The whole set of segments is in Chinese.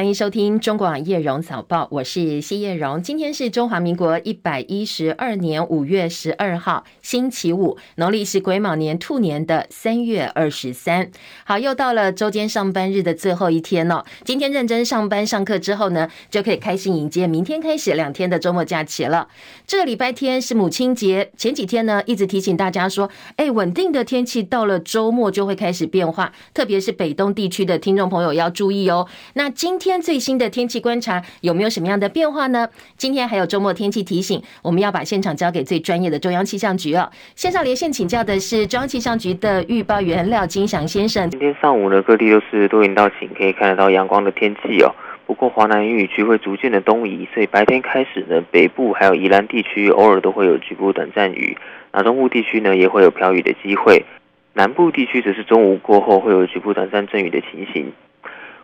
欢迎收听中广叶荣早报，我是谢叶荣。今天是中华民国一百一十二年五月十二号，星期五，农历是癸卯年兔年的三月二十三。好，又到了周间上班日的最后一天了。今天认真上班上课之后呢，就可以开心迎接明天开始两天的周末假期了。这个礼拜天是母亲节，前几天呢一直提醒大家说，哎，稳定的天气到了周末就会开始变化，特别是北东地区的听众朋友要注意哦。那今天天最新的天气观察有没有什么样的变化呢？今天还有周末天气提醒，我们要把现场交给最专业的中央气象局哦。线上连线请教的是中央气象局的预报员廖金祥先生。今天上午呢，各地都是多云到晴，可以看得到阳光的天气哦。不过华南雨区会逐渐的东移，所以白天开始呢，北部还有宜兰地区偶尔都会有局部短暂雨，那中部地区呢也会有飘雨的机会，南部地区则是中午过后会有局部短暂阵雨的情形。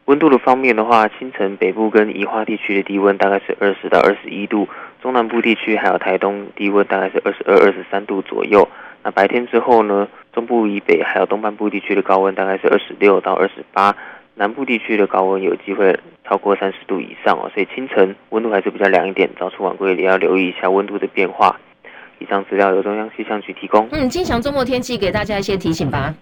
温度的方面的话，清晨北部跟宜花地区的低温大概是二十到二十一度，中南部地区还有台东低温大概是二十二、二十三度左右。那白天之后呢，中部以北还有东半部地区的高温大概是二十六到二十八，南部地区的高温有机会超过三十度以上哦。所以清晨温度还是比较凉一点，早出晚归也要留意一下温度的变化。以上资料由中央气象局提供。嗯，金祥周末天气给大家一些提醒吧。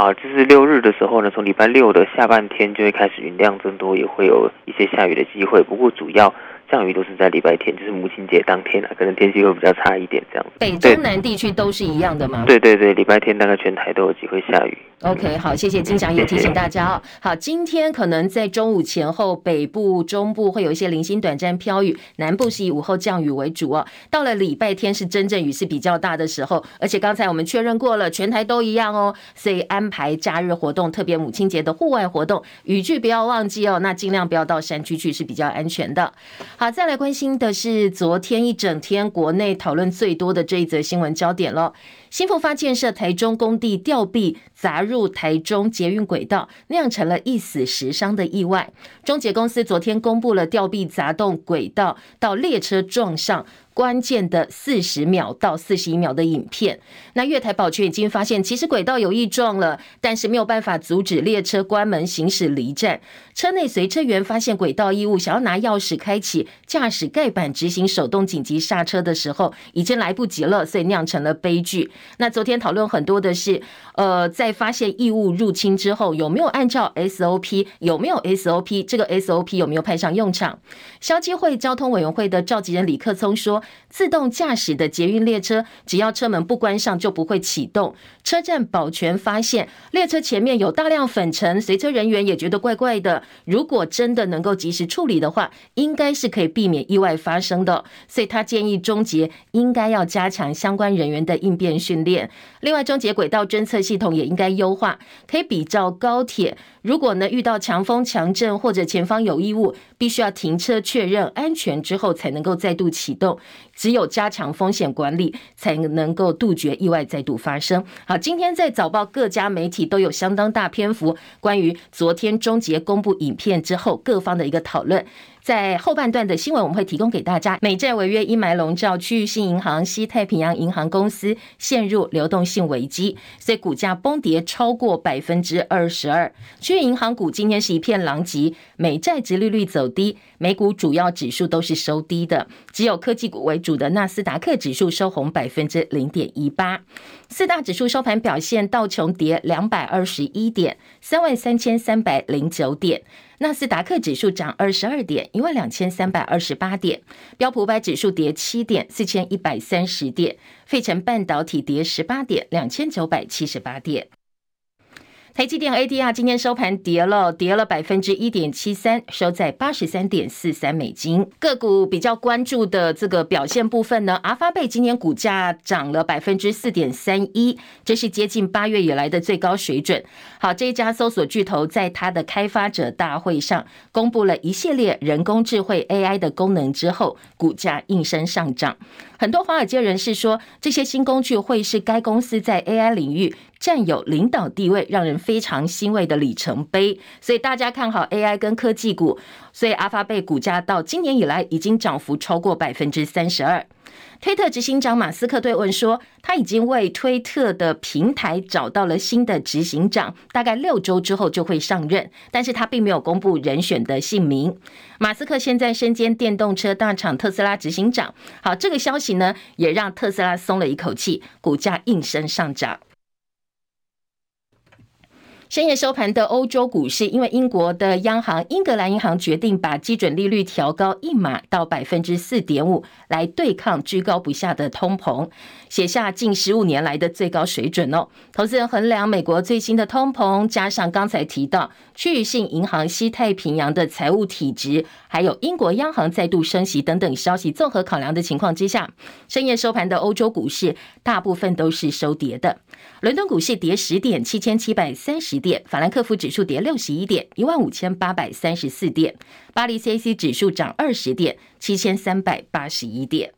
啊，就是六日的时候呢，从礼拜六的下半天就会开始云量增多，也会有一些下雨的机会。不过主要。降雨都是在礼拜天，就是母亲节当天啊，可能天气会比较差一点这样子。北中南地区都是一样的吗？对对对，礼拜天大概全台都有机会下雨。OK，好，谢谢金祥也提醒大家哦。好，今天可能在中午前后，北部、中部会有一些零星短暂飘雨，南部是以午后降雨为主哦。到了礼拜天是真正雨势比较大的时候，而且刚才我们确认过了，全台都一样哦。所以安排假日活动，特别母亲节的户外活动，雨具不要忘记哦。那尽量不要到山区去，是比较安全的。好，再来关心的是昨天一整天国内讨论最多的这一则新闻焦点了。兴富发建设台中工地吊臂砸入台中捷运轨道，酿成了一死十伤的意外。中捷公司昨天公布了吊臂砸动轨道到列车撞上。关键的四十秒到四十一秒的影片，那月台保全已经发现，其实轨道有异状了，但是没有办法阻止列车关门行驶离站。车内随车员发现轨道异物，想要拿钥匙开启驾驶盖板执行手动紧急刹车的时候，已经来不及了，所以酿成了悲剧。那昨天讨论很多的是，呃，在发现异物入侵之后，有没有按照 SOP？有没有 SOP？这个 SOP 有没有派上用场？消基会交通委员会的召集人李克聪说。自动驾驶的捷运列车，只要车门不关上就不会启动。车站保全发现列车前面有大量粉尘，随车人员也觉得怪怪的。如果真的能够及时处理的话，应该是可以避免意外发生的。所以他建议中捷应该要加强相关人员的应变训练。另外，中捷轨道侦测系统也应该优化，可以比照高铁。如果呢遇到强风强阵或者前方有异物，必须要停车确认安全之后才能够再度启动。只有加强风险管理，才能够杜绝意外再度发生。好，今天在早报各家媒体都有相当大篇幅关于昨天终结公布影片之后各方的一个讨论。在后半段的新闻，我们会提供给大家。美债违约阴霾笼罩，区域性银行西太平洋银行公司陷入流动性危机，所以股价崩跌超过百分之二十二。区域银行股今天是一片狼藉，美债殖利率走低，美股主要指数都是收低的，只有科技股为主的纳斯达克指数收红百分之零点一八。四大指数收盘表现，道琼跌两百二十一点，三万三千三百零九点。纳斯达克指数涨二十二点，一万两千三百二十八点；标普五百指数跌七点，四千一百三十点；费城半导体跌十八点，两千九百七十八点。台积电 ADR 今天收盘跌了，跌了百分之一点七三，收在八十三点四三美金。个股比较关注的这个表现部分呢，阿发贝今天股价涨了百分之四点三一，这是接近八月以来的最高水准。好，这一家搜索巨头在它的开发者大会上公布了一系列人工智慧 AI 的功能之后，股价应声上涨。很多华尔街人士说，这些新工具会是该公司在 AI 领域占有领导地位，让人非常欣慰的里程碑。所以大家看好 AI 跟科技股，所以阿发贝股价到今年以来已经涨幅超过百分之三十二。推特执行长马斯克对问说，他已经为推特的平台找到了新的执行长，大概六周之后就会上任，但是他并没有公布人选的姓名。马斯克现在身兼电动车大厂特斯拉执行长，好，这个消息呢，也让特斯拉松了一口气，股价应声上涨。深夜收盘的欧洲股市，因为英国的央行英格兰银行决定把基准利率调高一码到百分之四点五，来对抗居高不下的通膨，写下近十五年来的最高水准哦。投资人衡量美国最新的通膨，加上刚才提到区域性银行西太平洋的财务体质，还有英国央行再度升息等等消息，综合考量的情况之下，深夜收盘的欧洲股市大部分都是收跌的。伦敦股市跌十点，七千七百三十点；法兰克福指数跌六十一点，一万五千八百三十四点；巴黎 CAC 指数涨二十点，七千三百八十一点。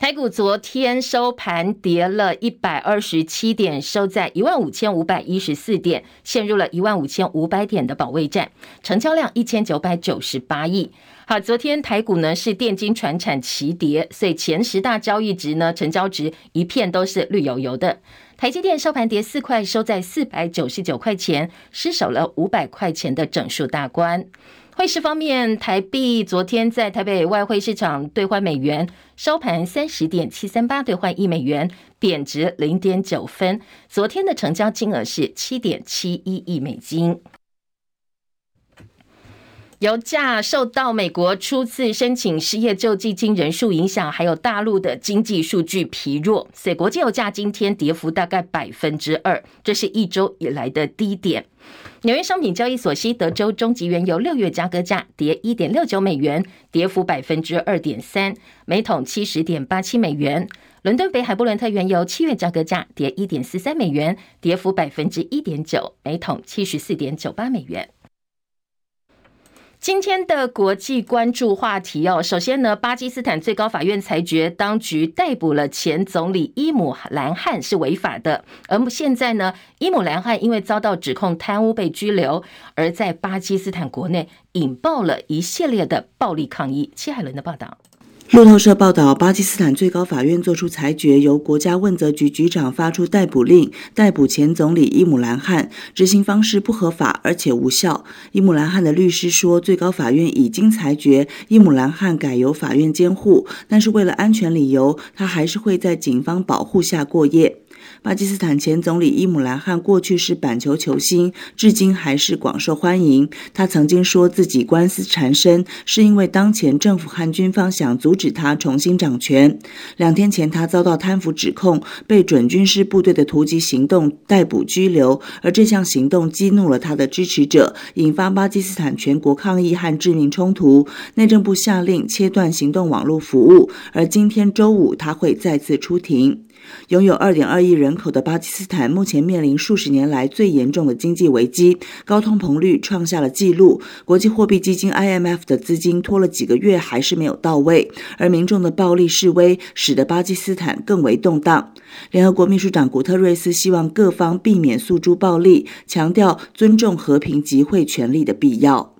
台股昨天收盘跌了一百二十七点，收在一万五千五百一十四点，陷入了一万五千五百点的保卫战，成交量一千九百九十八亿。好，昨天台股呢是电金传产齐跌，所以前十大交易值呢成交值一片都是绿油油的。台积电收盘跌四块，收在四百九十九块钱，失守了五百块钱的整数大关。汇市方面，台币昨天在台北外汇市场兑换美元，收盘三十点七三八兑换一美元，贬值零点九分。昨天的成交金额是七点七一亿美金。油价受到美国初次申请失业救济金人数影响，还有大陆的经济数据疲弱，所以国际油价今天跌幅大概百分之二，这是一周以来的低点。纽约商品交易所西德州中级原油六月交割价跌一点六九美元，跌幅百分之二点三，每桶七十点八七美元。伦敦北海布伦特原油七月交割价跌一点四三美元，跌幅百分之一点九，每桶七十四点九八美元。今天的国际关注话题哦，首先呢，巴基斯坦最高法院裁决，当局逮捕了前总理伊姆兰汗是违法的，而现在呢，伊姆兰汗因为遭到指控贪污被拘留，而在巴基斯坦国内引爆了一系列的暴力抗议。戚海伦的报道。路透社报道，巴基斯坦最高法院作出裁决，由国家问责局局长发出逮捕令，逮捕前总理伊姆兰汗。执行方式不合法，而且无效。伊姆兰汗的律师说，最高法院已经裁决伊姆兰汗改由法院监护，但是为了安全理由，他还是会在警方保护下过夜。巴基斯坦前总理伊姆兰汗过去是板球球星，至今还是广受欢迎。他曾经说自己官司缠身，是因为当前政府和军方想阻止他重新掌权。两天前，他遭到贪腐指控，被准军事部队的突击行动逮捕拘留，而这项行动激怒了他的支持者，引发巴基斯坦全国抗议和致命冲突。内政部下令切断行动网络服务，而今天周五他会再次出庭。拥有二点二亿人口的巴基斯坦，目前面临数十年来最严重的经济危机，高通膨率创下了纪录。国际货币基金 IMF 的资金拖了几个月，还是没有到位。而民众的暴力示威，使得巴基斯坦更为动荡。联合国秘书长古特瑞斯希望各方避免诉诸暴力，强调尊重和平集会权利的必要。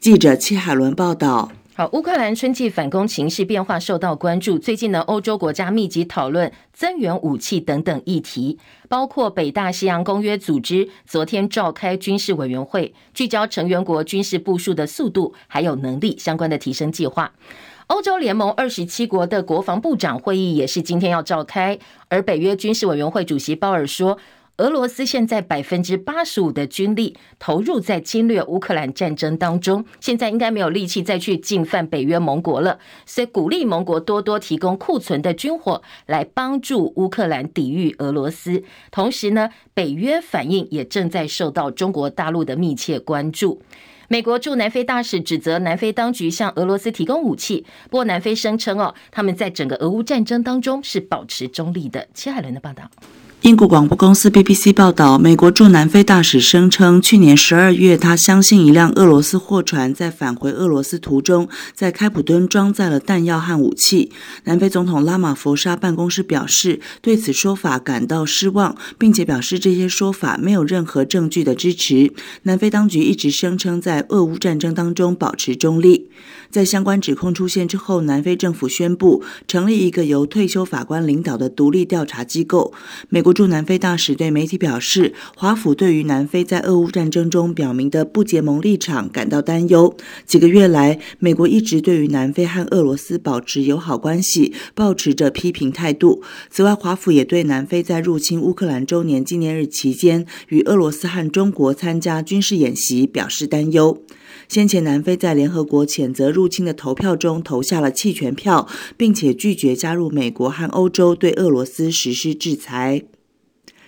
记者戚海伦报道。好，乌克兰春季反攻情势变化受到关注。最近呢，欧洲国家密集讨论增援武器等等议题，包括北大西洋公约组织昨天召开军事委员会，聚焦成员国军事部署的速度还有能力相关的提升计划。欧洲联盟二十七国的国防部长会议也是今天要召开，而北约军事委员会主席鲍尔说。俄罗斯现在百分之八十五的军力投入在侵略乌克兰战争当中，现在应该没有力气再去进犯北约盟国了，所以鼓励盟国多多提供库存的军火来帮助乌克兰抵御俄罗斯。同时呢，北约反应也正在受到中国大陆的密切关注。美国驻南非大使指责南非当局向俄罗斯提供武器，不过南非声称哦，他们在整个俄乌战争当中是保持中立的。齐海伦的报道。英国广播公司 BBC 报道，美国驻南非大使声称，去年十二月，他相信一辆俄罗斯货船在返回俄罗斯途中，在开普敦装载了弹药和武器。南非总统拉马福沙办公室表示，对此说法感到失望，并且表示这些说法没有任何证据的支持。南非当局一直声称在俄乌战争当中保持中立。在相关指控出现之后，南非政府宣布成立一个由退休法官领导的独立调查机构。美国驻南非大使对媒体表示，华府对于南非在俄乌战争中表明的不结盟立场感到担忧。几个月来，美国一直对于南非和俄罗斯保持友好关系，抱持着批评态度。此外，华府也对南非在入侵乌克兰周年纪念日期间与俄罗斯和中国参加军事演习表示担忧。先前，南非在联合国谴责入侵的投票中投下了弃权票，并且拒绝加入美国和欧洲对俄罗斯实施制裁。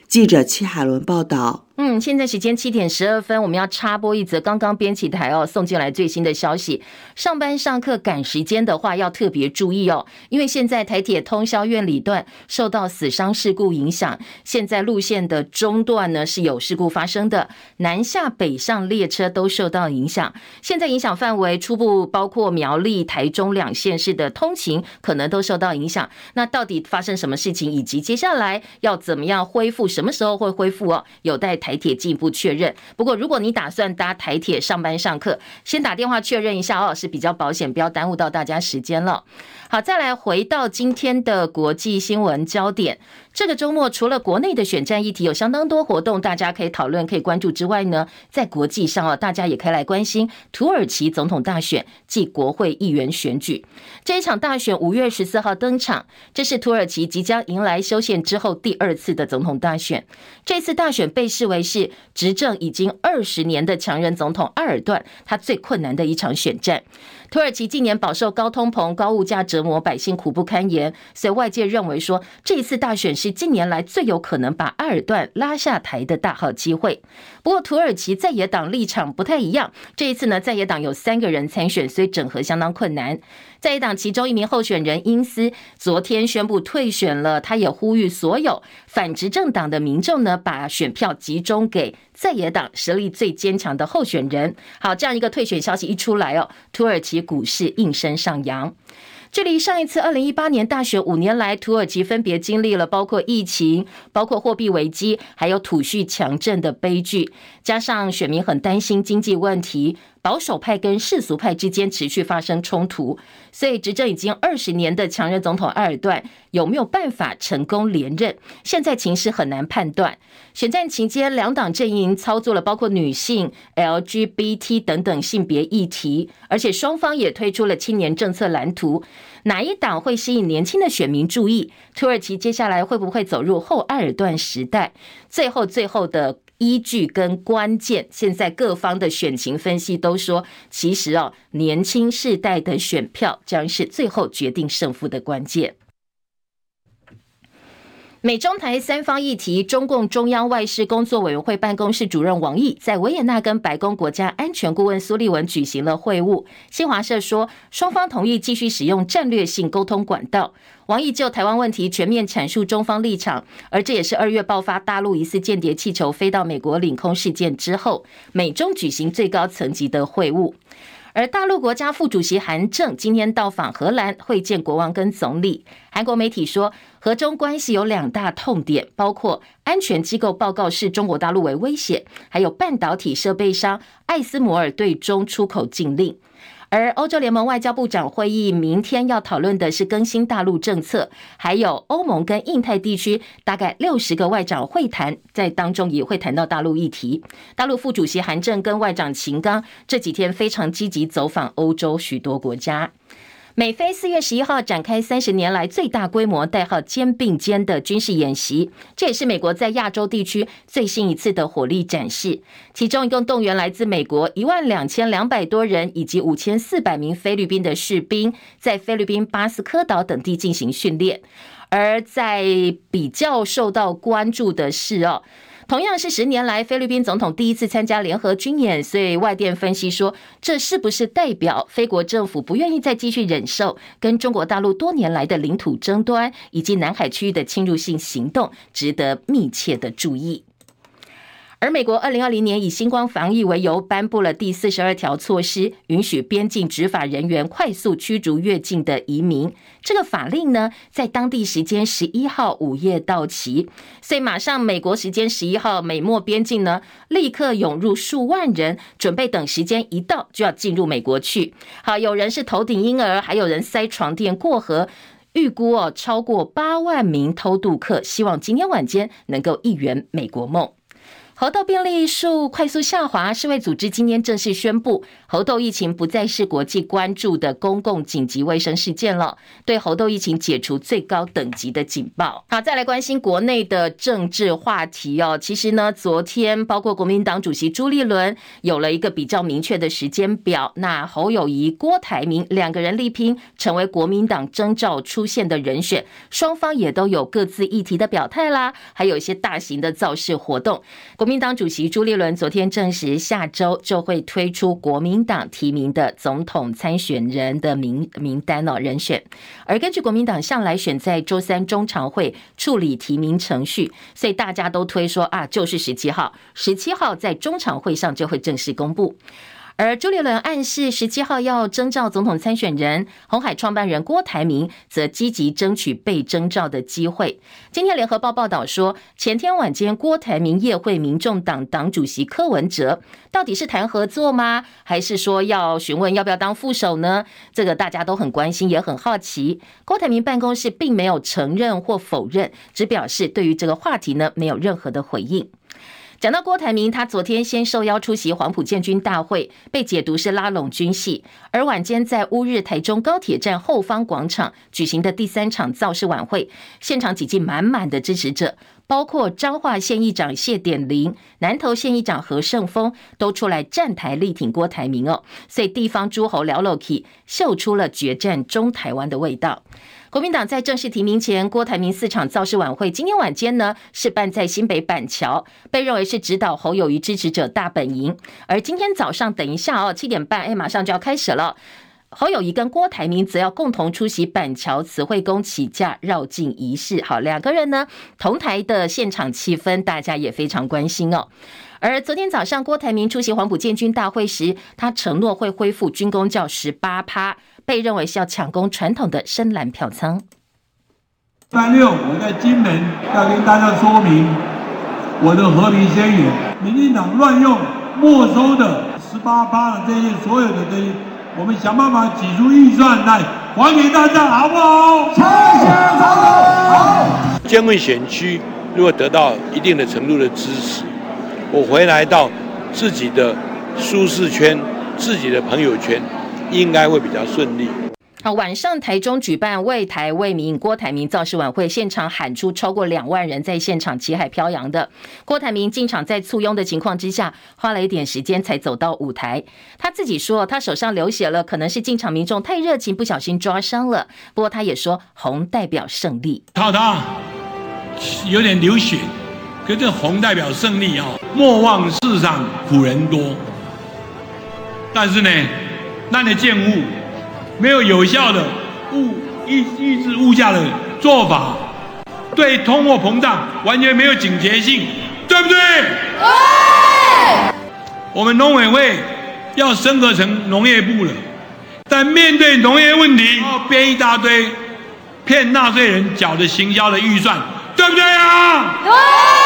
记者戚海伦报道。嗯，现在时间七点十二分，我们要插播一则刚刚编辑台哦送进来最新的消息。上班上课赶时间的话，要特别注意哦，因为现在台铁通霄苑里段受到死伤事故影响，现在路线的中段呢是有事故发生的，南下北上列车都受到影响。现在影响范围初步包括苗栗、台中两县市的通勤可能都受到影响。那到底发生什么事情，以及接下来要怎么样恢复，什么时候会恢复哦？有待。台铁进一步确认。不过，如果你打算搭台铁上班上课，先打电话确认一下哦，是比较保险，不要耽误到大家时间了。好，再来回到今天的国际新闻焦点。这个周末除了国内的选战议题有相当多活动，大家可以讨论、可以关注之外呢，在国际上啊，大家也可以来关心土耳其总统大选暨国会议员选举。这一场大选五月十四号登场，这是土耳其即将迎来修宪之后第二次的总统大选。这次大选被视为是执政已经二十年的强人总统埃尔段他最困难的一场选战。土耳其近年饱受高通膨、高物价折磨，百姓苦不堪言，所以外界认为说，这一次大选是近年来最有可能把埃尔段拉下台的大好机会。不过，土耳其在野党立场不太一样，这一次呢，在野党有三个人参选，所以整合相当困难。在野党其中一名候选人英斯昨天宣布退选了，他也呼吁所有反执政党的民众呢，把选票集中给在野党实力最坚强的候选人。好，这样一个退选消息一出来哦，土耳其股市应声上扬。距离上一次二零一八年大选五年来，土耳其分别经历了包括疫情、包括货币危机，还有土叙强震的悲剧，加上选民很担心经济问题。保守派跟世俗派之间持续发生冲突，所以执政已经二十年的强人总统埃尔段有没有办法成功连任？现在情势很难判断。选战期间，两党阵营操作了包括女性、LGBT 等等性别议题，而且双方也推出了青年政策蓝图。哪一党会吸引年轻的选民注意？土耳其接下来会不会走入后埃尔段时代？最后，最后的。依据跟关键，现在各方的选情分析都说，其实哦，年轻世代的选票将是最后决定胜负的关键。美中台三方议题，中共中央外事工作委员会办公室主任王毅在维也纳跟白宫国家安全顾问苏利文举行了会晤。新华社说，双方同意继续使用战略性沟通管道。王毅就台湾问题全面阐述中方立场，而这也是二月爆发大陆疑似间谍气球飞到美国领空事件之后，美中举行最高层级的会晤。而大陆国家副主席韩正今天到访荷兰会见国王跟总理。韩国媒体说，荷中关系有两大痛点，包括安全机构报告视中国大陆为威胁，还有半导体设备商艾斯摩尔对中出口禁令。而欧洲联盟外交部长会议明天要讨论的是更新大陆政策，还有欧盟跟印太地区大概六十个外长会谈，在当中也会谈到大陆议题。大陆副主席韩正跟外长秦刚这几天非常积极走访欧洲许多国家。美菲四月十一号展开三十年来最大规模、代号“肩并肩”的军事演习，这也是美国在亚洲地区最新一次的火力展示。其中一共动员来自美国一万两千两百多人，以及五千四百名菲律宾的士兵，在菲律宾巴斯科岛等地进行训练。而在比较受到关注的是哦。同样是十年来菲律宾总统第一次参加联合军演，所以外电分析说，这是不是代表菲国政府不愿意再继续忍受跟中国大陆多年来的领土争端以及南海区域的侵入性行动，值得密切的注意。而美国二零二零年以新冠防疫为由，颁布了第四十二条措施，允许边境执法人员快速驱逐越境的移民。这个法令呢，在当地时间十一号午夜到期，所以马上美国时间十一号美墨边境呢，立刻涌入数万人，准备等时间一到就要进入美国去。好，有人是头顶婴儿，还有人塞床垫过河，预估哦超过八万名偷渡客，希望今天晚间能够一圆美国梦。猴痘病例数快速下滑，世卫组织今天正式宣布，猴痘疫情不再是国际关注的公共紧急卫生事件了，对猴痘疫情解除最高等级的警报。好，再来关心国内的政治话题哦。其实呢，昨天包括国民党主席朱立伦有了一个比较明确的时间表，那侯友谊、郭台铭两个人力拼成为国民党征召出现的人选，双方也都有各自议题的表态啦，还有一些大型的造势活动。国民党主席朱立伦昨天证实，下周就会推出国民党提名的总统参选人的名名单哦，人选。而根据国民党向来选在周三中常会处理提名程序，所以大家都推说啊，就是十七号，十七号在中常会上就会正式公布。而朱立伦暗示十七号要征召总统参选人，鸿海创办人郭台铭则积极争取被征召的机会。今天联合报报道说，前天晚间郭台铭夜会民众党党主席柯文哲，到底是谈合作吗？还是说要询问要不要当副手呢？这个大家都很关心，也很好奇。郭台铭办公室并没有承认或否认，只表示对于这个话题呢，没有任何的回应。讲到郭台铭，他昨天先受邀出席黄埔建军大会，被解读是拉拢军系；而晚间在乌日台中高铁站后方广场举行的第三场造势晚会，现场挤进满满的支持者，包括彰化县议长谢典林、南投县议长何胜峰都出来站台力挺郭台铭哦，所以地方诸侯了了起，秀出了决战中台湾的味道。国民党在正式提名前，郭台铭四场造势晚会，今天晚间呢是办在新北板桥，被认为是指导侯友宜支持者大本营。而今天早上，等一下哦，七点半，哎，马上就要开始了。侯友宜跟郭台铭则要共同出席板桥慈惠宫起驾绕境仪式。好，两个人呢同台的现场气氛，大家也非常关心哦。而昨天早上，郭台铭出席黄埔建军大会时，他承诺会恢复军功教十八趴。被认为是要抢攻传统的深蓝票仓。三六，我在金门要跟大家说明我的和平宣言。民进党乱用没收的十八趴的这些所有的这些，我们想办法挤出预算来还给大家，好不好？谢谢总统。好。艰困选区如果得到一定的程度的支持，我回来到自己的舒适圈，自己的朋友圈。应该会比较顺利。好，晚上台中举办为台为民郭台铭造势晚会，现场喊出超过两万人在现场旗海飘扬的。郭台铭进场在簇拥的情况之下，花了一点时间才走到舞台。他自己说他手上流血了，可能是进场民众太热情不小心抓伤了。不过他也说红代表胜利。他他有点流血，可是红代表胜利啊！莫忘世上苦人多，但是呢。那你建物没有有效的物抑抑制物价的做法，对通货膨胀完全没有警觉性，对不对？对。我们农委会要升格成农业部了，但面对农业问题，要编一大堆骗纳税人缴的行销的预算，对不对啊？对。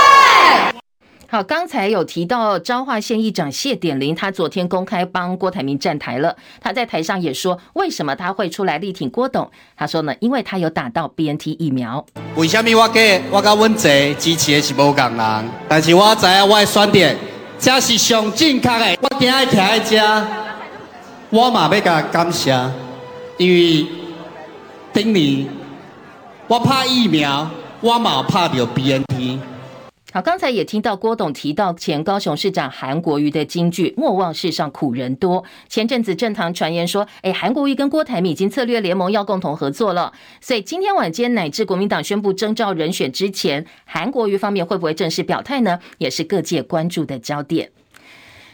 好，刚才有提到彰化县议长谢典林，他昨天公开帮郭台铭站台了。他在台上也说，为什么他会出来力挺郭董？他说呢，因为他有打到 BNT 疫苗。为什么我给我跟阮姐支持的是无共人？但是我知影我的选点，这是上正确的。我今日徛在这，我嘛要甲感谢，因为顶年我拍疫苗，我嘛有拍到 BNT。好，刚才也听到郭董提到前高雄市长韩国瑜的金句“莫忘世上苦人多”。前阵子政坛传言说，哎，韩国瑜跟郭台铭已经策略联盟，要共同合作了。所以今天晚间乃至国民党宣布征召人选之前，韩国瑜方面会不会正式表态呢？也是各界关注的焦点。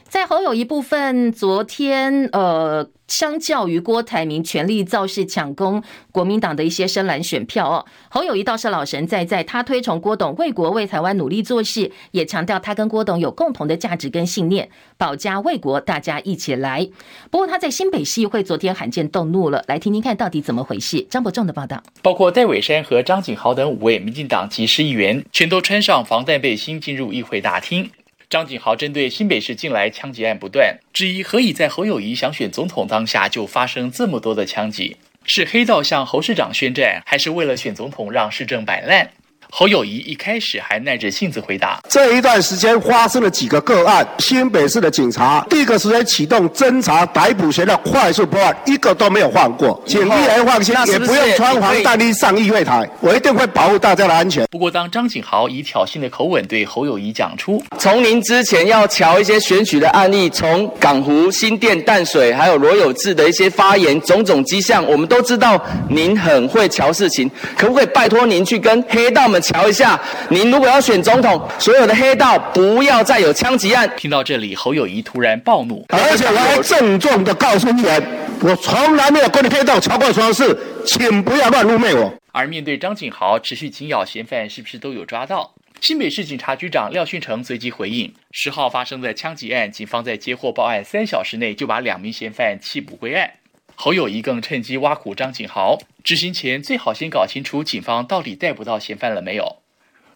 在侯友宜部分，昨天呃，相较于郭台铭全力造势抢攻国民党的一些深蓝选票哦，侯友宜倒是老神在在，他推崇郭董为国为台湾努力做事，也强调他跟郭董有共同的价值跟信念，保家卫国，大家一起来。不过他在新北市议会昨天罕见动怒了，来听听看到底怎么回事。张伯仲的报道，包括戴伟山和张景豪等五位民进党籍市议员，全都穿上防弹背心进入议会大厅。张景豪针对新北市近来枪击案不断，质疑何以在侯友谊想选总统当下就发生这么多的枪击？是黑道向侯市长宣战，还是为了选总统让市政摆烂？侯友谊一开始还耐着性子回答：这一段时间发生了几个个案，新北市的警察第一个时间启动侦查逮捕前的快速破案，一个都没有放过。请议员放心，也不用穿防弹衣上议会台，我一定会保护大家的安全。不过，当张景豪以挑衅的口吻对侯友谊讲出：从您之前要瞧一些选举的案例，从港湖、新店、淡水，还有罗有志的一些发言，种种迹象，我们都知道您很会瞧事情。可不可以拜托您去跟黑道们？瞧一下，您如果要选总统，所有的黑道不要再有枪击案。听到这里，侯友谊突然暴怒，而且我还郑重的告诉你们，我从来没有跟你黑道乔过双事，请不要乱污蔑我。而面对张景豪持续紧咬嫌犯，是不是都有抓到？新北市警察局长廖训成随即回应：十号发生的枪击案，警方在接获报案三小时内就把两名嫌犯缉捕归案。侯友谊更趁机挖苦张景豪，执行前最好先搞清楚警方到底逮捕到嫌犯了没有。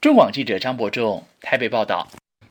中广记者张伯仲台北报道。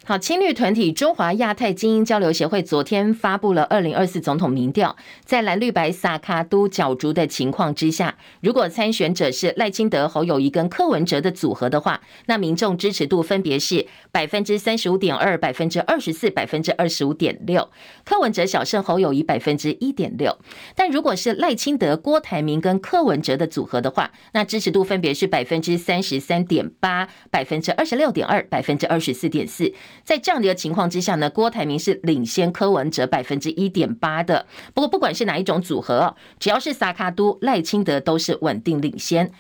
好，青绿团体中华亚太精英交流协会昨天发布了二零二四总统民调，在蓝绿白萨卡都角逐的情况之下，如果参选者是赖清德、侯友谊跟柯文哲的组合的话，那民众支持度分别是百分之三十五点二、百分之二十四、百分之二十五点六，柯文哲小胜侯友谊百分之一点六。但如果是赖清德、郭台铭跟柯文哲的组合的话，那支持度分别是百分之三十三点八、百分之二十六点二、百分之二十四点四。在这样的情况之下呢，郭台铭是领先柯文哲百分之一点八的。不过不管是哪一种组合，只要是萨卡都，赖清德都是稳定领先。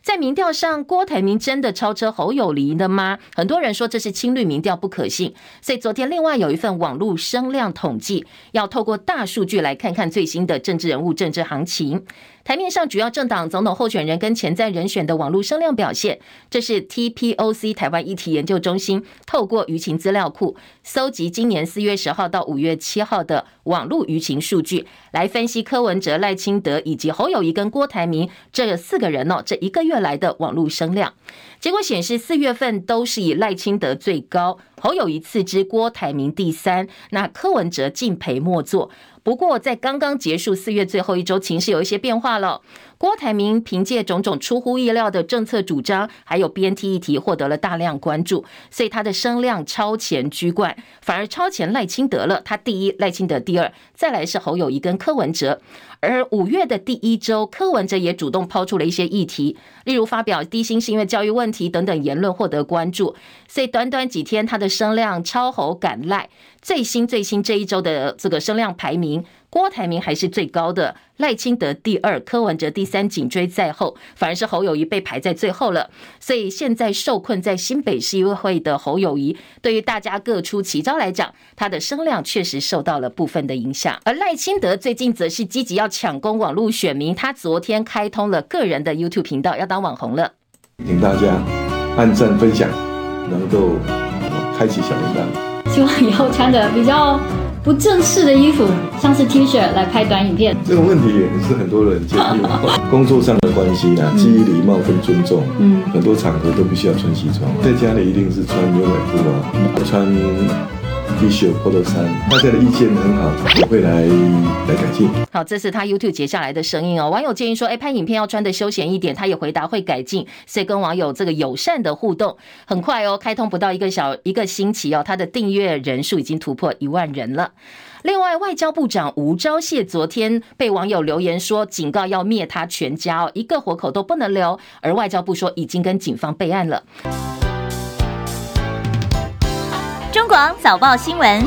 在民调上，郭台铭真的超车侯友宜了吗？很多人说这是青绿民调不可信。所以昨天另外有一份网络声量统计，要透过大数据来看看最新的政治人物政治行情。台面上主要政党总统候选人跟潜在人选的网络声量表现，这是 TPOC 台湾议题研究中心透过舆情资料库搜集今年四月十号到五月七号的网络舆情数据，来分析柯文哲、赖清德以及侯友谊跟郭台铭这四个人哦，这一个月来的网络声量。结果显示，四月份都是以赖清德最高，侯友谊次之，郭台铭第三，那柯文哲敬陪末座。不过，在刚刚结束四月最后一周，情势有一些变化了。郭台铭凭借种种出乎意料的政策主张，还有 BNT 议题，获得了大量关注，所以他的声量超前居冠，反而超前赖清德了。他第一，赖清德第二，再来是侯友谊跟柯文哲。而五月的第一周，柯文哲也主动抛出了一些议题，例如发表低薪是因为教育问题等等言论获得关注，所以短短几天他的声量超侯赶赖。最新最新这一周的这个声量排名，郭台铭还是最高的，赖清德第二，柯文哲第三，紧追在后，反而是侯友宜被排在最后了。所以现在受困在新北市议会的侯友宜，对于大家各出奇招来讲，他的声量确实受到了部分的影响。而赖清德最近则是积极要抢攻网络选民，他昨天开通了个人的 YouTube 频道，要当网红了。请大家按赞分享，能够开启小铃铛。希望以后穿的比较不正式的衣服，像是 T 恤来拍短影片。这个问题也是很多人建议我。工作上的关系啊，基于礼貌跟尊重，嗯，很多场合都必须要穿西装。在家里一定是穿牛仔裤啊，穿。T 恤、Polo 衫，大家的意见很好，我会来来改进。好，这是他 YouTube 截下来的声音哦。网友建议说，哎，拍影片要穿得休闲一点，他也回答会改进，所以跟网友这个友善的互动很快哦。开通不到一个小一个星期哦，他的订阅人数已经突破一万人了。另外，外交部长吴钊燮昨天被网友留言说，警告要灭他全家哦，一个活口都不能留。而外交部说，已经跟警方备案了。早报新闻。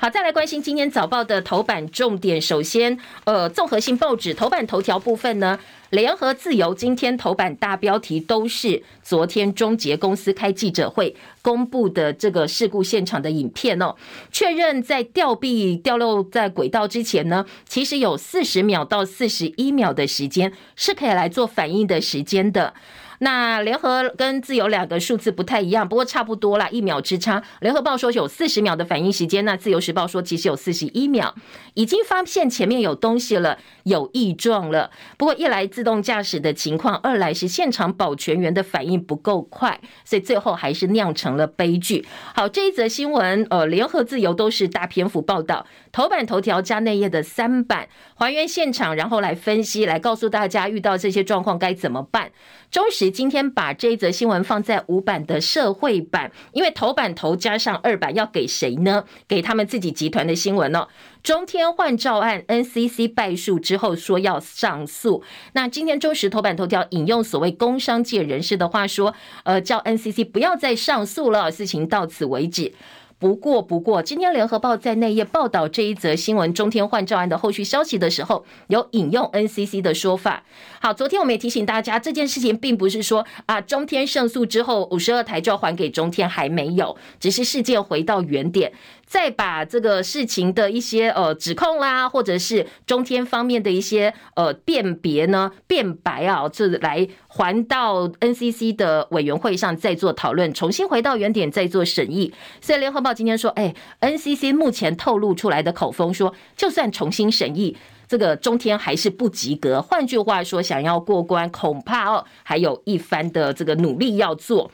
好，再来关心今天早报的头版重点。首先，呃，综合性报纸头版头条部分呢，联合、自由今天头版大标题都是昨天中捷公司开记者会公布的这个事故现场的影片哦，确认在吊臂掉落在轨道之前呢，其实有四十秒到四十一秒的时间是可以来做反应的时间的。那联合跟自由两个数字不太一样，不过差不多啦，一秒之差。联合报说有四十秒的反应时间，那自由时报说其实有四十一秒，已经发现前面有东西了，有异状了。不过一来自动驾驶的情况，二来是现场保全员的反应不够快，所以最后还是酿成了悲剧。好，这一则新闻，呃，联合自由都是大篇幅报道，头版头条加内页的三版还原现场，然后来分析，来告诉大家遇到这些状况该怎么办。中时今天把这一则新闻放在五版的社会版，因为头版头加上二版要给谁呢？给他们自己集团的新闻哦。中天换照案，NCC 败诉之后说要上诉。那今天中时头版头条引用所谓工商界人士的话说，呃，叫 NCC 不要再上诉了，事情到此为止。不过，不过，今天联合报在内页报道这一则新闻中天换照案的后续消息的时候，有引用 NCC 的说法。好，昨天我们也提醒大家，这件事情并不是说啊，中天胜诉之后五十二台就要还给中天，还没有，只是事件回到原点。再把这个事情的一些呃指控啦，或者是中天方面的一些呃辨别呢、辩白啊，这来还到 NCC 的委员会上再做讨论，重新回到原点再做审议。所以联合报今天说，哎，NCC 目前透露出来的口风说，就算重新审议，这个中天还是不及格。换句话说，想要过关，恐怕哦还有一番的这个努力要做。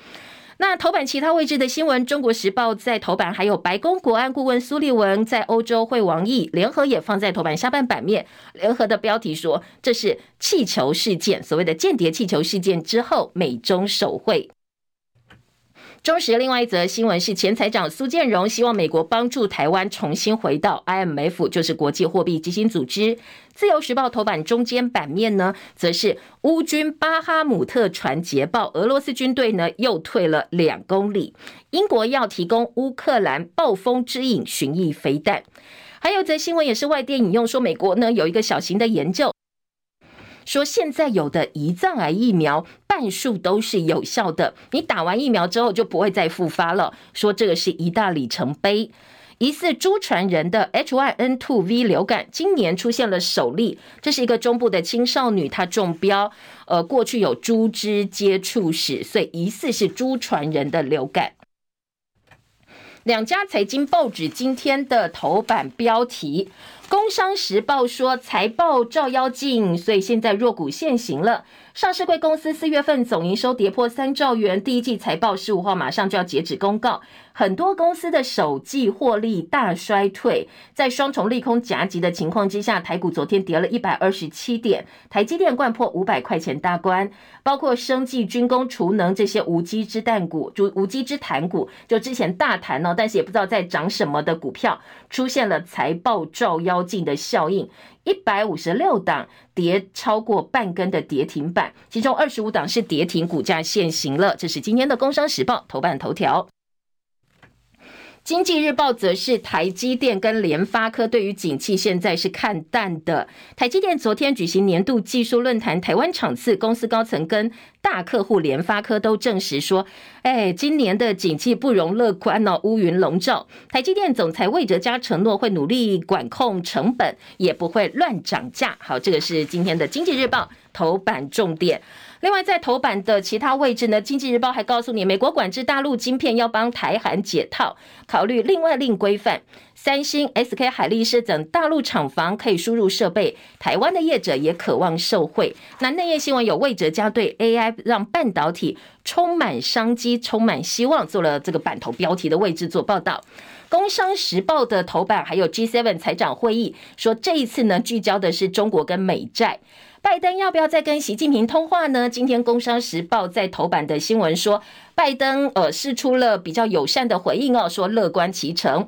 那头版其他位置的新闻，《中国时报》在头版，还有白宫国安顾问苏利文在欧洲会王毅，联合也放在头版下半版面。联合的标题说，这是气球事件，所谓的间谍气球事件之后，美中首会。中时另外一则新闻是，前财长苏建荣希望美国帮助台湾重新回到 IMF，就是国际货币基金组织。自由时报头版中间版面呢，则是乌军巴哈姆特船捷报，俄罗斯军队呢又退了两公里。英国要提供乌克兰暴风之影巡弋飞弹。还有则新闻也是外电引用说，美国呢有一个小型的研究。说现在有的胰脏癌疫苗半数都是有效的，你打完疫苗之后就不会再复发了。说这个是一大里程碑。疑似猪传人的 H1N2V 流感今年出现了首例，这是一个中部的青少女，她中标，呃，过去有猪只接触史，所以疑似是猪传人的流感。两家财经报纸今天的头版标题。工商时报说财报照妖镜，所以现在弱股现形了。上市贵公司四月份总营收跌破三兆元，第一季财报十五号马上就要截止公告。很多公司的首季获利大衰退，在双重利空夹击的情况之下，台股昨天跌了一百二十七点，台积电掼破五百块钱大关，包括生技、军工、储能这些无稽之弹股，就无稽之谈股，就之前大谈哦，但是也不知道在涨什么的股票，出现了财报照妖镜的效应。一百五十六档跌超过半根的跌停板，其中二十五档是跌停，股价现形了。这是今天的《工商时报》头版头条。经济日报则是台积电跟联发科对于景气现在是看淡的。台积电昨天举行年度技术论坛，台湾场次，公司高层跟大客户联发科都证实说，哎，今年的景气不容乐观哦，乌云笼罩。台积电总裁魏哲嘉承诺会努力管控成本，也不会乱涨价。好，这个是今天的经济日报头版重点。另外，在头版的其他位置呢，《经济日报》还告诉你，美国管制大陆晶片要帮台韩解套，考虑另外另规范。三星、SK 海力士等大陆厂房可以输入设备，台湾的业者也渴望受惠。那内页新闻有魏哲家对 AI 让半导体充满商机、充满希望，做了这个版头标题的位置做报道。《工商时报》的头版还有 G7 财长会议，说这一次呢，聚焦的是中国跟美债。拜登要不要再跟习近平通话呢？今天《工商时报》在头版的新闻说，拜登呃释出了比较友善的回应哦，说乐观其成。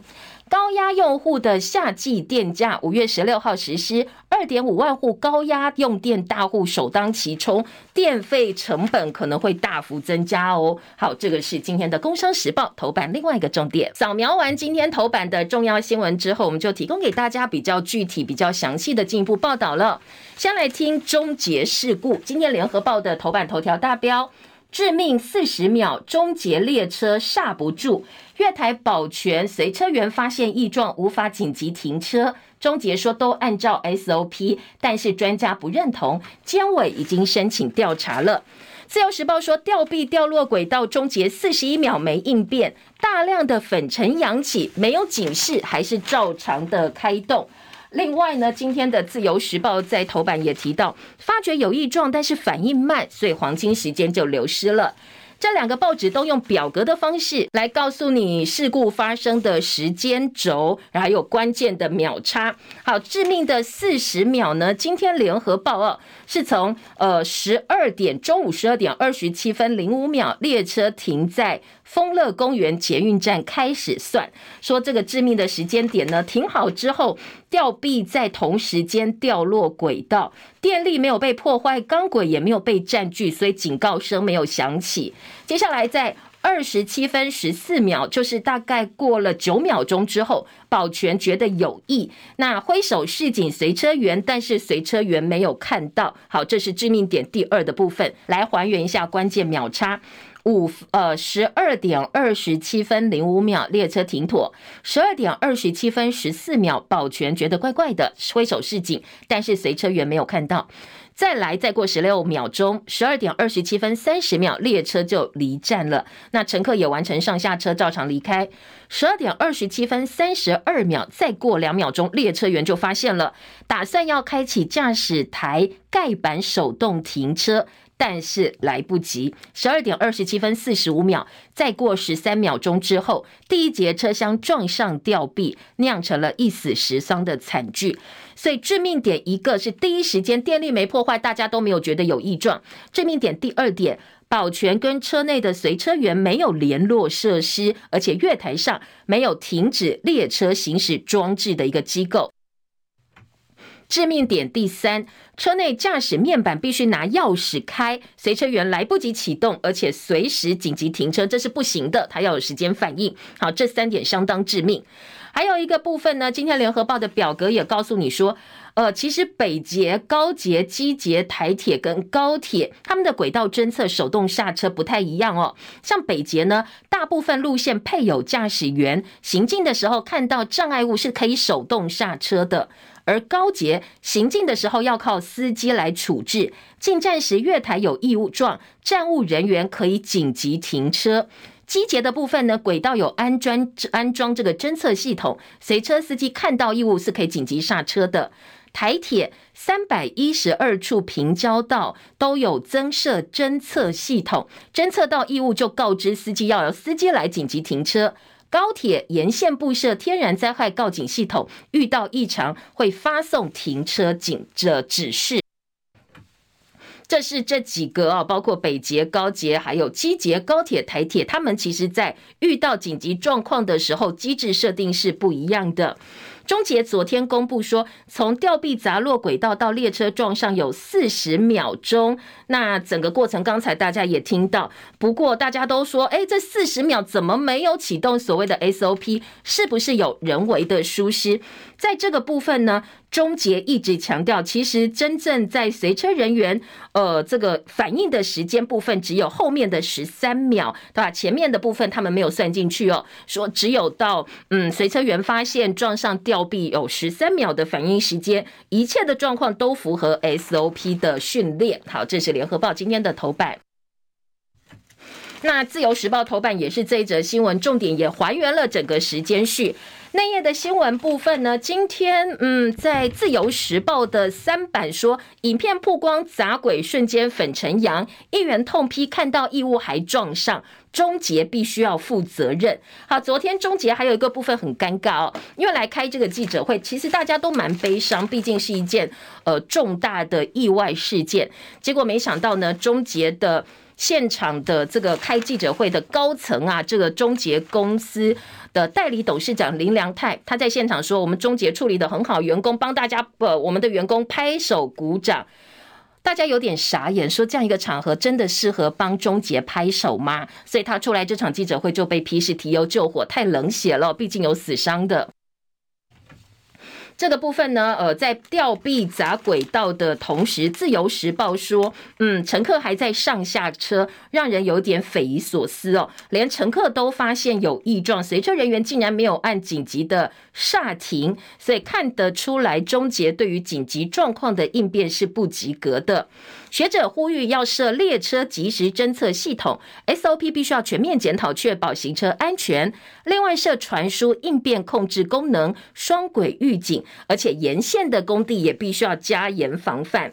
高压用户的夏季电价五月十六号实施，二点五万户高压用电大户首当其冲，电费成本可能会大幅增加哦。好，这个是今天的《工商时报》头版另外一个重点。扫描完今天头版的重要新闻之后，我们就提供给大家比较具体、比较详细的进一步报道了。先来听终结事故，今天联合报的头版头条大标。致命四十秒，终结列车刹不住。月台保全随车员发现异状，无法紧急停车。终结说都按照 SOP，但是专家不认同。监委已经申请调查了。自由时报说吊臂掉落轨道，终结四十一秒没应变，大量的粉尘扬起，没有警示，还是照常的开动。另外呢，今天的自由时报在头版也提到，发觉有异状，但是反应慢，所以黄金时间就流失了。这两个报纸都用表格的方式来告诉你事故发生的时间轴，然后还有关键的秒差。好，致命的四十秒呢？今天联合报哦，是从呃十二点中午十二点二十七分零五秒，列车停在丰乐公园捷运站开始算，说这个致命的时间点呢，停好之后，吊臂在同时间掉落轨道，电力没有被破坏，钢轨也没有被占据，所以警告声没有响起。接下来在二十七分十四秒，就是大概过了九秒钟之后，保全觉得有异，那挥手示警随车员，但是随车员没有看到。好，这是致命点第二的部分，来还原一下关键秒差。五呃十二点二十七分零五秒，列车停妥。十二点二十七分十四秒，保全觉得怪怪的，挥手示警，但是随车员没有看到。再来，再过十六秒钟，十二点二十七分三十秒，列车就离站了。那乘客也完成上下车，照常离开。十二点二十七分三十二秒，再过两秒钟，列车员就发现了，打算要开启驾驶台盖板手动停车。但是来不及，十二点二十七分四十五秒，再过十三秒钟之后，第一节车厢撞上吊臂，酿成了一死十伤的惨剧。所以致命点一个是第一时间电力没破坏，大家都没有觉得有异状。致命点第二点，保全跟车内的随车员没有联络设施，而且月台上没有停止列车行驶装置的一个机构。致命点第三，车内驾驶面板必须拿钥匙开，随车员来不及启动，而且随时紧急停车，这是不行的，他要有时间反应。好，这三点相当致命。还有一个部分呢，今天联合报的表格也告诉你说，呃，其实北捷、高捷、机捷、台铁跟高铁他们的轨道侦测手动刹车不太一样哦。像北捷呢，大部分路线配有驾驶员行进的时候看到障碍物是可以手动刹车的。而高捷行进的时候要靠司机来处置，进站时月台有异物状，站务人员可以紧急停车。机捷的部分呢，轨道有安装安装这个侦测系统，随车司机看到异物是可以紧急刹车的。台铁三百一十二处平交道都有增设侦测系统，侦测到异物就告知司机，要由司机来紧急停车。高铁沿线布设天然灾害告警系统，遇到异常会发送停车警的指示。这是这几个啊，包括北捷、高捷，还有机捷、高铁、台铁，他们其实在遇到紧急状况的时候，机制设定是不一样的。中捷昨天公布说，从吊臂砸落轨道到列车撞上有四十秒钟。那整个过程刚才大家也听到，不过大家都说，哎，这四十秒怎么没有启动所谓的 SOP？是不是有人为的疏失？在这个部分呢，中捷一直强调，其实真正在随车人员呃这个反应的时间部分，只有后面的十三秒，对吧？前面的部分他们没有算进去哦，说只有到嗯随车员发现撞上吊臂有十三秒的反应时间，一切的状况都符合 SOP 的训练。好，这是联合报今天的头版。那自由时报头版也是这一则新闻，重点也还原了整个时间序。内页的新闻部分呢，今天嗯，在自由时报的三版说，影片曝光砸鬼瞬间粉尘扬，议员痛批看到异物还撞上，中捷必须要负责任。好，昨天中捷还有一个部分很尴尬哦，因为来开这个记者会，其实大家都蛮悲伤，毕竟是一件呃重大的意外事件，结果没想到呢，中捷的。现场的这个开记者会的高层啊，这个中捷公司的代理董事长林良泰，他在现场说：“我们中捷处理的很好，员工帮大家，呃，我们的员工拍手鼓掌。”大家有点傻眼，说这样一个场合真的适合帮中捷拍手吗？所以他出来这场记者会就被批示提油救火，太冷血了，毕竟有死伤的。这个部分呢，呃，在吊臂砸轨道的同时，《自由时报》说，嗯，乘客还在上下车，让人有点匪夷所思哦。连乘客都发现有异状，随车人员竟然没有按紧急的刹停，所以看得出来，中捷对于紧急状况的应变是不及格的。学者呼吁要设列车即时侦测系统，SOP 必须要全面检讨，确保行车安全。另外设传输应变控制功能，双轨预警，而且沿线的工地也必须要加严防范。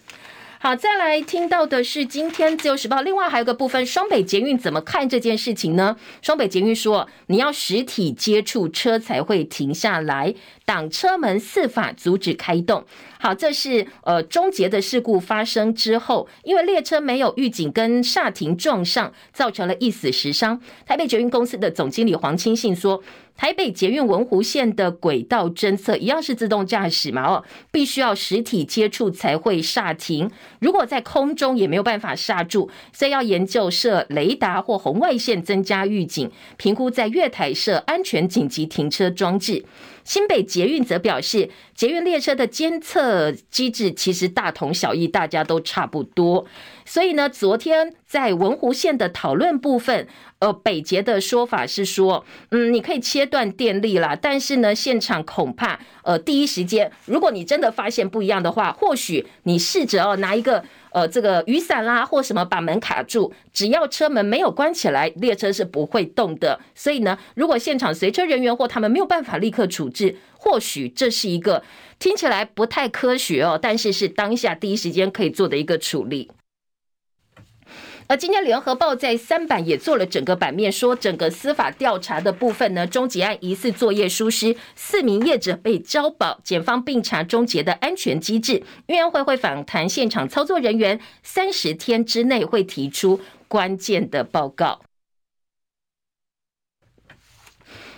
好，再来听到的是今天自由时报，另外还有个部分，双北捷运怎么看这件事情呢？双北捷运说，你要实体接触车才会停下来。挡车门四法阻止开动。好，这是呃终结的事故发生之后，因为列车没有预警跟刹停撞上，造成了一死十伤。台北捷运公司的总经理黄清信说，台北捷运文湖线的轨道侦测一样是自动驾驶嘛，哦，必须要实体接触才会刹停。如果在空中也没有办法刹住，所以要研究设雷达或红外线增加预警，评估在月台设安全紧急停车装置。新北捷运则表示，捷运列车的监测机制其实大同小异，大家都差不多。所以呢，昨天在文湖线的讨论部分，呃，北捷的说法是说，嗯，你可以切断电力啦，但是呢，现场恐怕，呃，第一时间，如果你真的发现不一样的话，或许你试着哦拿一个。呃，这个雨伞啦，或什么把门卡住，只要车门没有关起来，列车是不会动的。所以呢，如果现场随车人员或他们没有办法立刻处置，或许这是一个听起来不太科学哦，但是是当下第一时间可以做的一个处理。而今天联合报在三版也做了整个版面，说整个司法调查的部分呢，中捷案疑似作业疏失，四名业者被交保，检方并查终结的安全机制，运安会会访谈现场操作人员，三十天之内会提出关键的报告。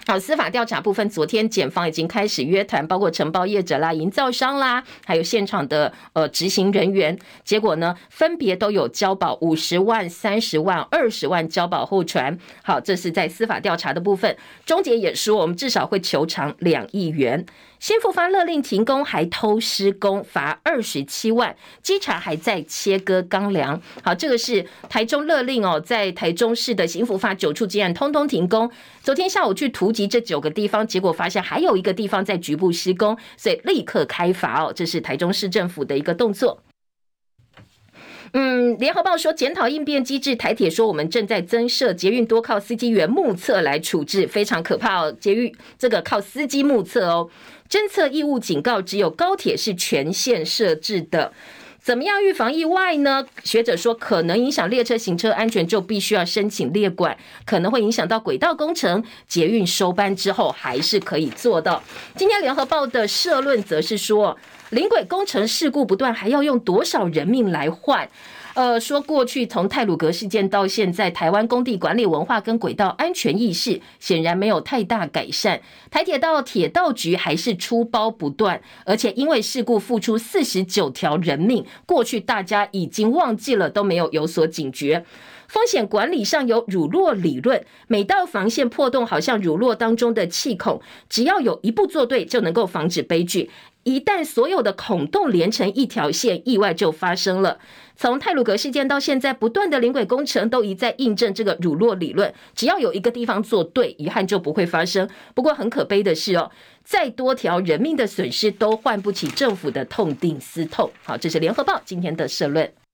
好，司法调查部分，昨天检方已经开始约谈，包括承包业者啦、营造商啦，还有现场的呃执行人员。结果呢，分别都有交保五十万、三十万、二十万交保候传。好，这是在司法调查的部分。中捷也说，我们至少会求偿两亿元。新复发勒令停工，还偷施工，罚二十七万。稽查还在切割钢梁。好，这个是台中勒令哦，在台中市的新复发九处接案通通停工。昨天下午去图集这九个地方，结果发现还有一个地方在局部施工，所以立刻开罚哦。这是台中市政府的一个动作。嗯，联合报说检讨应变机制，台铁说我们正在增设捷运，多靠司机员目测来处置，非常可怕哦。捷运这个靠司机目测哦，侦测异物警告，只有高铁是全线设置的。怎么样预防意外呢？学者说可能影响列车行车安全，就必须要申请列管，可能会影响到轨道工程。捷运收班之后还是可以做到。今天联合报的社论则是说。临轨工程事故不断，还要用多少人命来换？呃，说过去从泰鲁格事件到现在，台湾工地管理文化跟轨道安全意识显然没有太大改善。台铁到铁道局还是出包不断，而且因为事故付出四十九条人命，过去大家已经忘记了，都没有有所警觉。风险管理上有乳酪理论，每道防线破洞好像乳酪当中的气孔，只要有一步做对，就能够防止悲剧。一旦所有的孔洞连成一条线，意外就发生了。从泰鲁格事件到现在，不断的临轨工程都一再印证这个辱落理论。只要有一个地方做对，遗憾就不会发生。不过很可悲的是哦，再多条人命的损失都换不起政府的痛定思痛。好，这是联合报今天的社论。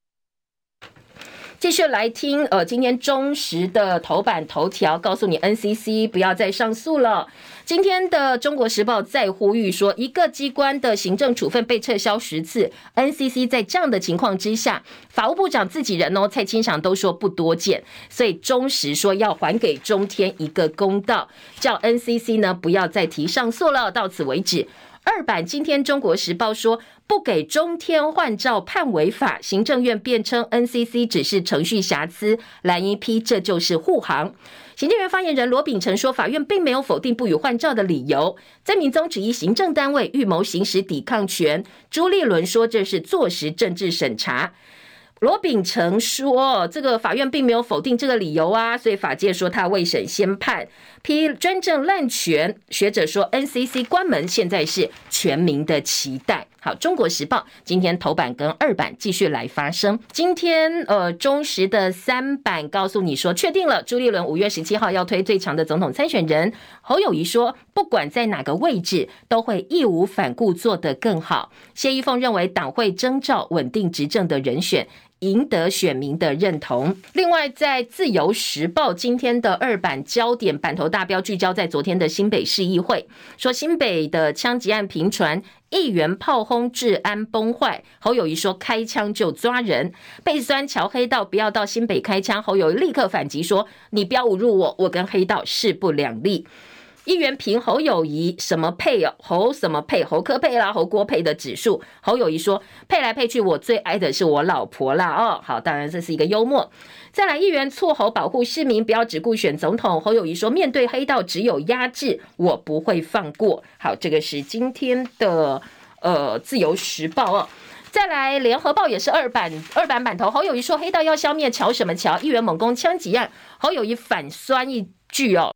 继续来听，呃，今天中时的头版头条告诉你，NCC 不要再上诉了。今天的中国时报再呼吁说，一个机关的行政处分被撤销十次，NCC 在这样的情况之下，法务部长自己人哦，蔡清祥都说不多见，所以中时说要还给中天一个公道，叫 NCC 呢不要再提上诉了，到此为止。二版今天《中国时报》说不给中天换照判违法，行政院辩称 NCC 只是程序瑕疵，蓝一批这就是护航。行政院发言人罗秉成说，法院并没有否定不予换照的理由。在民宗旨意行政单位预谋行使抵抗权，朱立伦说这是坐实政治审查。罗秉成说：“这个法院并没有否定这个理由啊，所以法界说他未审先判，批专政滥权。学者说 NCC 关门现在是全民的期待。”好，《中国时报》今天头版跟二版继续来发声。今天呃，中时的三版告诉你说，确定了朱立伦五月十七号要推最强的总统参选人。侯友宜说，不管在哪个位置，都会义无反顾做得更好。谢依凤认为，党会征召稳定执政的人选。赢得选民的认同。另外，在自由时报今天的二版焦点版头大标聚焦在昨天的新北市议会，说新北的枪击案频传，议员炮轰治安崩坏。侯友谊说开枪就抓人，被酸乔黑道不要到新北开枪。侯友立刻反击说：“你不要侮辱我，我跟黑道势不两立。”议员评侯友谊什么配哦，侯什么配，侯柯配啦，侯郭配的指数。侯友谊说配来配去，我最爱的是我老婆啦哦。好，当然这是一个幽默。再来，议员促侯保护市民，不要只顾选总统。侯友谊说面对黑道只有压制，我不会放过。好，这个是今天的呃自由时报哦。再来，联合报也是二版二版版头，侯友谊说黑道要消灭，乔什么乔？议员猛攻枪击案，侯友谊反酸一句哦。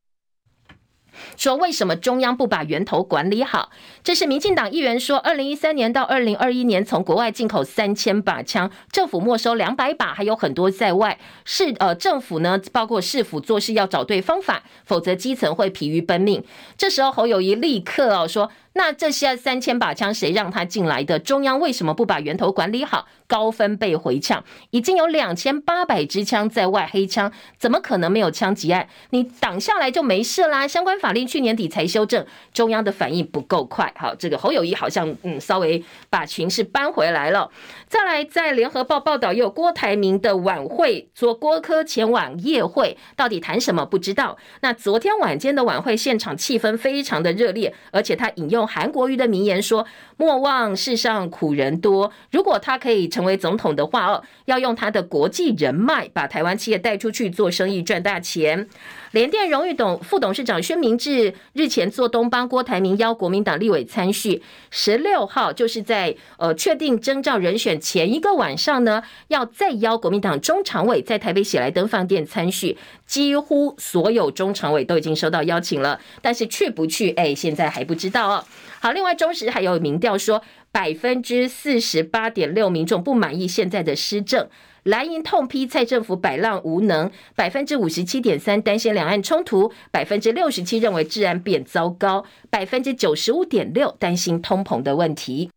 说为什么中央不把源头管理好？这是民进党议员说，二零一三年到二零二一年从国外进口三千把枪，政府没收两百把，还有很多在外。市呃政府呢，包括市府做事要找对方法，否则基层会疲于奔命。这时候侯友谊立刻哦说。那这些三千把枪谁让他进来的？中央为什么不把源头管理好？高分贝回呛，已经有两千八百支枪在外黑枪，怎么可能没有枪击案？你挡下来就没事啦。相关法令去年底才修正，中央的反应不够快。好，这个侯友谊好像嗯稍微把群势搬回来了。再来，在联合报报道，有郭台铭的晚会，说郭科前往夜会，到底谈什么不知道。那昨天晚间的晚会现场气氛非常的热烈，而且他引用。韩国瑜的名言说：“莫忘世上苦人多。”如果他可以成为总统的话，哦，要用他的国际人脉把台湾企业带出去做生意赚大钱。联电荣誉董副董事长薛明志日前做东帮郭台铭邀国民党立委参叙，十六号就是在呃确定征召人选前一个晚上呢，要再邀国民党中常委在台北喜来登饭店参叙。几乎所有中常委都已经收到邀请了，但是去不去，哎，现在还不知道哦。好，另外中时还有民调说，百分之四十八点六民众不满意现在的施政，蓝营痛批蔡政府摆烂无能，百分之五十七点三担心两岸冲突，百分之六十七认为治安变糟糕，百分之九十五点六担心通膨的问题。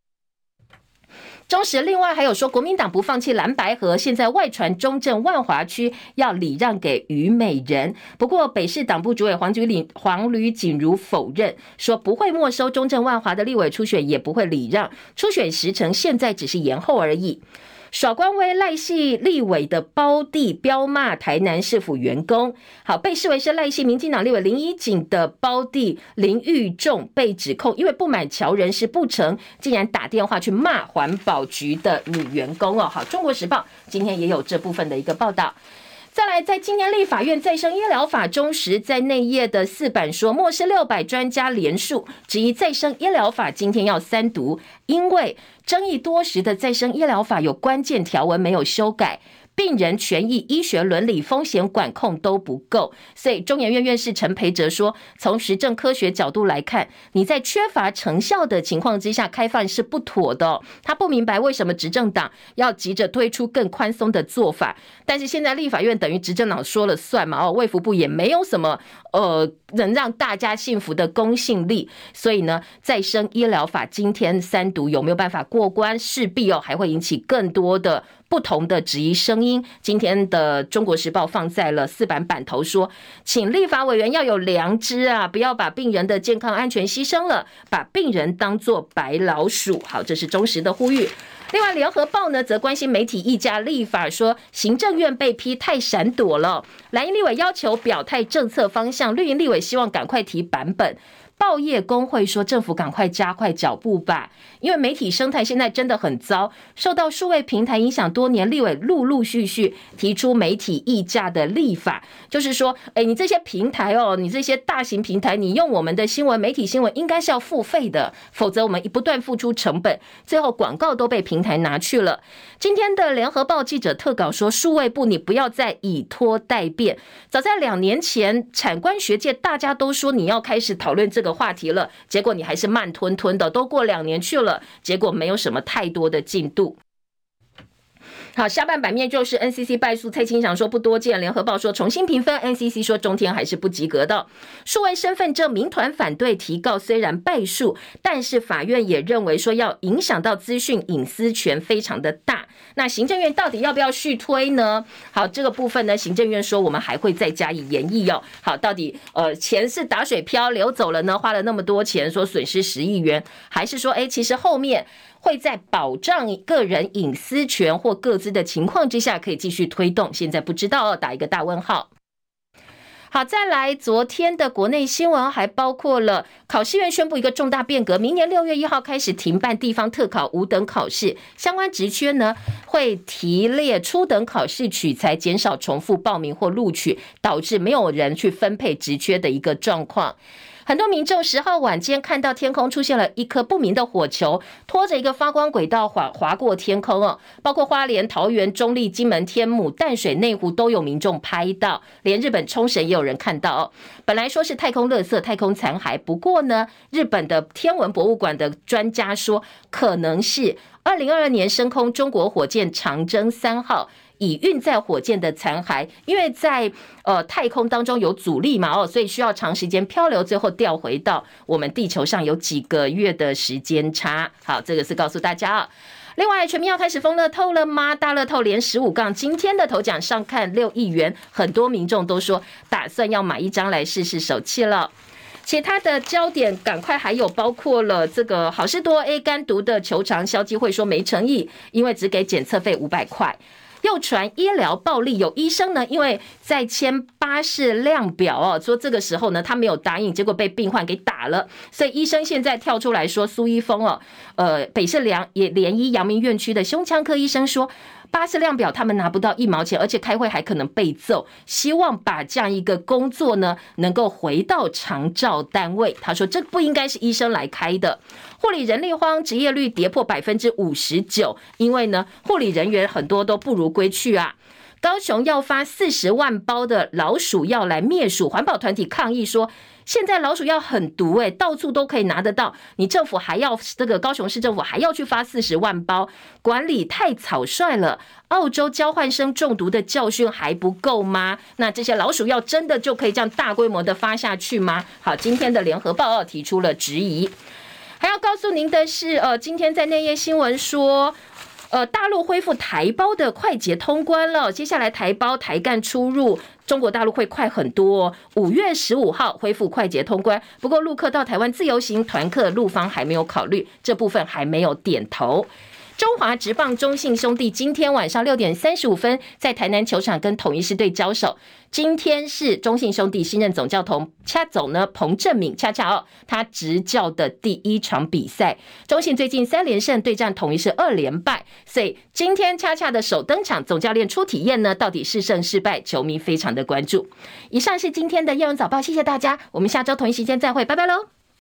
中时另外还有说，国民党不放弃蓝白河，现在外传中正万华区要礼让给虞美人。不过北市党部主委黄菊岭黄吕锦如否认，说不会没收中正万华的立委初选，也不会礼让，初选时程现在只是延后而已。耍官威赖系立委的胞弟飙骂台南市府员工，好，被视为是赖系民进党立委林怡景的胞弟林玉仲被指控，因为不满桥人事不成，竟然打电话去骂环保局的女员工哦。好，中国时报今天也有这部分的一个报道。再来，在今年立法院再生医疗法中时，在内页的四版说，末世六百专家联署质疑再生医疗法今天要三读，因为争议多时的再生医疗法有关键条文没有修改。病人权益、医学伦理、风险管控都不够，所以中研院院士陈培哲说，从实证科学角度来看，你在缺乏成效的情况之下开放是不妥的。他不明白为什么执政党要急着推出更宽松的做法，但是现在立法院等于执政党说了算嘛？哦，卫福部也没有什么呃能让大家信服的公信力，所以呢，再生医疗法今天三读有没有办法过关，势必哦还会引起更多的。不同的质疑声音，今天的《中国时报》放在了四版版头，说，请立法委员要有良知啊，不要把病人的健康安全牺牲了，把病人当作白老鼠。好，这是忠实的呼吁。另外，《联合报》呢则关心媒体议价立法，说行政院被批太闪躲了，蓝营立委要求表态政策方向，绿营立委希望赶快提版本。报业工会说，政府赶快加快脚步吧，因为媒体生态现在真的很糟，受到数位平台影响多年，立委陆陆续续提出媒体议价的立法，就是说，哎，你这些平台哦，你这些大型平台，你用我们的新闻媒体新闻应该是要付费的，否则我们一不断付出成本，最后广告都被平台拿去了。今天的联合报记者特稿说，数位部你不要再以拖待变，早在两年前，产官学界大家都说你要开始讨论这个。话题了，结果你还是慢吞吞的，都过两年去了，结果没有什么太多的进度。好，下半版面就是 NCC 败诉，蔡清祥说不多见，联合报说重新评分，NCC 说中天还是不及格的。数位身份证民团反对提告，虽然败诉，但是法院也认为说要影响到资讯隐私权非常的大。那行政院到底要不要续推呢？好，这个部分呢，行政院说我们还会再加以研议哦。好，到底呃钱是打水漂流走了呢？花了那么多钱，说损失十亿元，还是说哎，其实后面？会在保障个人隐私权或各自的情况之下，可以继续推动。现在不知道，打一个大问号。好，再来，昨天的国内新闻还包括了考试院宣布一个重大变革，明年六月一号开始停办地方特考五等考试，相关职缺呢会提列初等考试取材，减少重复报名或录取，导致没有人去分配职缺的一个状况。很多民众十号晚间看到天空出现了一颗不明的火球，拖着一个发光轨道划划过天空哦。包括花莲、桃园、中坜、金门、天母、淡水、内湖都有民众拍到，连日本冲绳也有人看到哦。本来说是太空垃圾、太空残骸，不过呢，日本的天文博物馆的专家说，可能是二零二二年升空中国火箭长征三号。已运载火箭的残骸，因为在呃太空当中有阻力嘛，哦，所以需要长时间漂流，最后掉回到我们地球上有几个月的时间差。好，这个是告诉大家啊。另外，全民要开始疯乐透了吗？大乐透连十五杠，今天的头奖上看六亿元，很多民众都说打算要买一张来试试手气了。其他的焦点，赶快还有包括了这个好事多 A 肝毒的球场消基会说没诚意，因为只给检测费五百块。又传医疗暴力，有医生呢，因为在签巴士量表哦，说这个时候呢，他没有答应，结果被病患给打了，所以医生现在跳出来说，苏一峰哦，呃，北市良也联医阳明院区的胸腔科医生说。巴士量表他们拿不到一毛钱，而且开会还可能被揍。希望把这样一个工作呢，能够回到长照单位。他说这不应该是医生来开的。护理人力荒，职业率跌破百分之五十九，因为呢，护理人员很多都不如归去啊。高雄要发四十万包的老鼠药来灭鼠，环保团体抗议说。现在老鼠药很毒诶，到处都可以拿得到。你政府还要这个高雄市政府还要去发四十万包，管理太草率了。澳洲交换生中毒的教训还不够吗？那这些老鼠药真的就可以这样大规模的发下去吗？好，今天的联合报提出了质疑。还要告诉您的是，呃，今天在内页新闻说。呃，大陆恢复台胞的快捷通关了，接下来台胞台干出入中国大陆会快很多哦。五月十五号恢复快捷通关，不过陆客到台湾自由行团客陆方还没有考虑，这部分还没有点头。中华职棒中信兄弟今天晚上六点三十五分在台南球场跟统一狮队交手。今天是中信兄弟新任总教头恰总呢彭政闵恰恰哦，他执教的第一场比赛。中信最近三连胜对战统一是二连败，所以今天恰恰的首登场，总教练初体验呢，到底是胜是败，球迷非常的关注。以上是今天的《叶文早报》，谢谢大家，我们下周同一时间再会，拜拜喽。